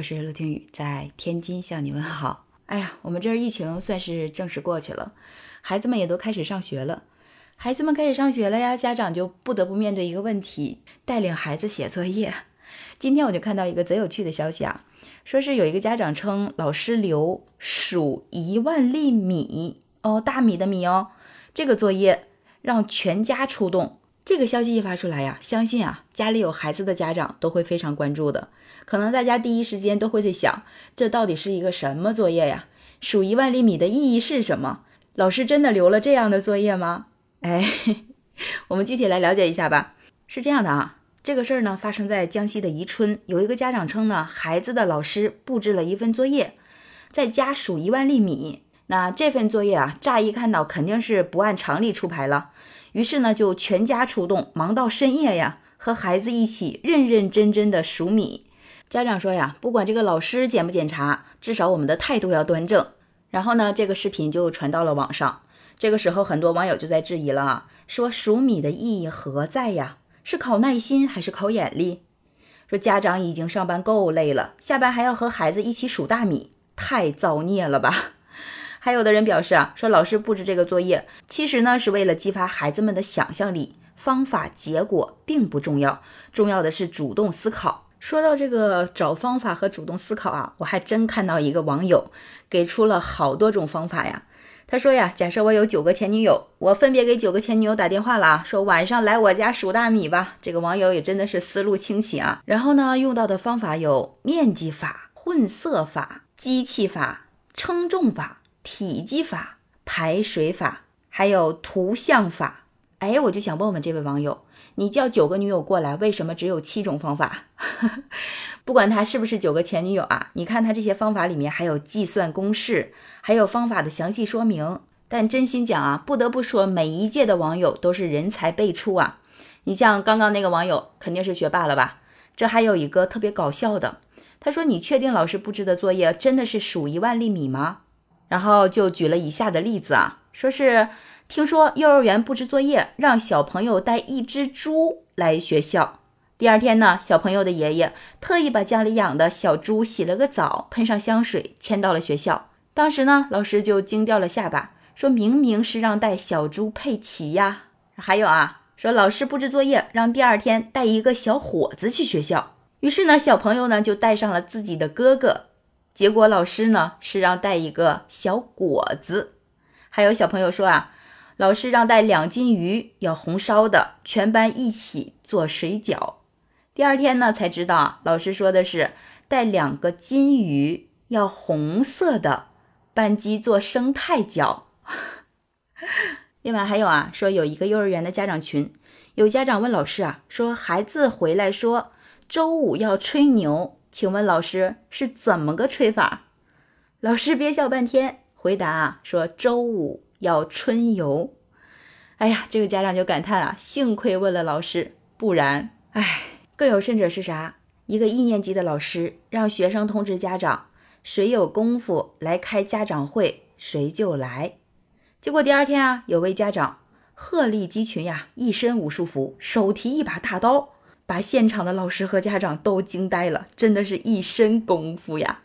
我是陆听雨，在天津向你问好。哎呀，我们这儿疫情算是正式过去了，孩子们也都开始上学了。孩子们开始上学了呀，家长就不得不面对一个问题：带领孩子写作业。今天我就看到一个贼有趣的消息啊，说是有一个家长称老师留数一万粒米哦，大米的米哦，这个作业让全家出动。这个消息一发出来呀，相信啊，家里有孩子的家长都会非常关注的。可能大家第一时间都会在想，这到底是一个什么作业呀？数一万粒米的意义是什么？老师真的留了这样的作业吗？哎，我们具体来了解一下吧。是这样的啊，这个事儿呢发生在江西的宜春，有一个家长称呢，孩子的老师布置了一份作业，在家数一万粒米。那这份作业啊，乍一看到肯定是不按常理出牌了。于是呢，就全家出动，忙到深夜呀，和孩子一起认认真真的数米。家长说呀，不管这个老师检不检查，至少我们的态度要端正。然后呢，这个视频就传到了网上。这个时候，很多网友就在质疑了啊，说数米的意义何在呀？是考耐心还是考眼力？说家长已经上班够累了，下班还要和孩子一起数大米，太造孽了吧？还有的人表示啊，说老师布置这个作业，其实呢是为了激发孩子们的想象力，方法结果并不重要，重要的是主动思考。说到这个找方法和主动思考啊，我还真看到一个网友给出了好多种方法呀。他说呀，假设我有九个前女友，我分别给九个前女友打电话了啊，说晚上来我家数大米吧。这个网友也真的是思路清奇啊。然后呢，用到的方法有面积法、混色法、机器法、称重法、体积法、排水法，还有图像法。哎，我就想问问这位网友。你叫九个女友过来，为什么只有七种方法？不管他是不是九个前女友啊，你看他这些方法里面还有计算公式，还有方法的详细说明。但真心讲啊，不得不说每一届的网友都是人才辈出啊。你像刚刚那个网友肯定是学霸了吧？这还有一个特别搞笑的，他说：“你确定老师布置的作业真的是数一万粒米吗？”然后就举了以下的例子啊，说是。听说幼儿园布置作业，让小朋友带一只猪来学校。第二天呢，小朋友的爷爷特意把家里养的小猪洗了个澡，喷上香水，牵到了学校。当时呢，老师就惊掉了下巴，说明明是让带小猪佩奇呀。还有啊，说老师布置作业，让第二天带一个小伙子去学校。于是呢，小朋友呢就带上了自己的哥哥。结果老师呢是让带一个小果子。还有小朋友说啊。老师让带两斤鱼，要红烧的，全班一起做水饺。第二天呢，才知道老师说的是带两个金鱼，要红色的，班级做生态饺。另外还有啊，说有一个幼儿园的家长群，有家长问老师啊，说孩子回来说周五要吹牛，请问老师是怎么个吹法？老师憋笑半天，回答啊，说周五。要春游，哎呀，这个家长就感叹啊，幸亏问了老师，不然，哎，更有甚者是啥？一个一年级的老师让学生通知家长，谁有功夫来开家长会，谁就来。结果第二天啊，有位家长鹤立鸡群呀，一身武术服，手提一把大刀，把现场的老师和家长都惊呆了，真的是一身功夫呀。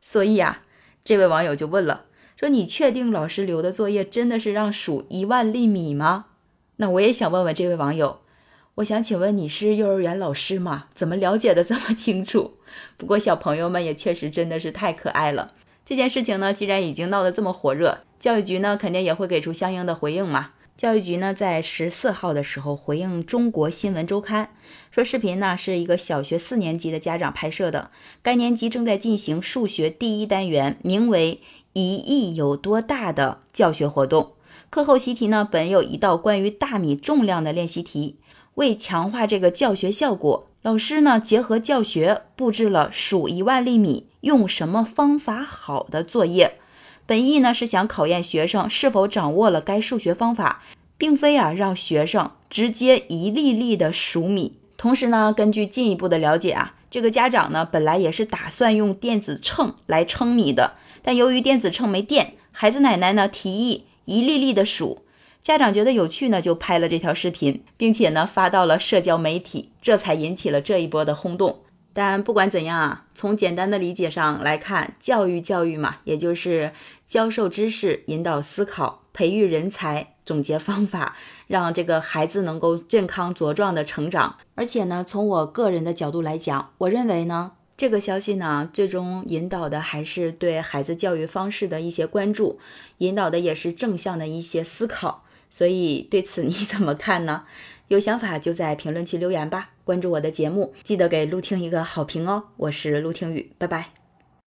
所以呀，这位网友就问了。说你确定老师留的作业真的是让数一万粒米吗？那我也想问问这位网友，我想请问你是幼儿园老师吗？怎么了解的这么清楚？不过小朋友们也确实真的是太可爱了。这件事情呢，既然已经闹得这么火热，教育局呢肯定也会给出相应的回应嘛。教育局呢在十四号的时候回应中国新闻周刊，说视频呢是一个小学四年级的家长拍摄的，该年级正在进行数学第一单元，名为。一亿有多大的教学活动？课后习题呢？本有一道关于大米重量的练习题。为强化这个教学效果，老师呢结合教学布置了数一万粒米用什么方法好的作业。本意呢是想考验学生是否掌握了该数学方法，并非啊让学生直接一粒粒的数米。同时呢，根据进一步的了解啊，这个家长呢本来也是打算用电子秤来称米的。但由于电子秤没电，孩子奶奶呢提议一粒粒的数，家长觉得有趣呢，就拍了这条视频，并且呢发到了社交媒体，这才引起了这一波的轰动。但不管怎样啊，从简单的理解上来看，教育教育嘛，也就是教授知识、引导思考、培育人才、总结方法，让这个孩子能够健康茁壮的成长。而且呢，从我个人的角度来讲，我认为呢。这个消息呢，最终引导的还是对孩子教育方式的一些关注，引导的也是正向的一些思考。所以对此你 怎么看呢？有想法就在评论区留言吧。关注我的节目，记得给陆听一个好评哦。我是陆听雨，拜拜。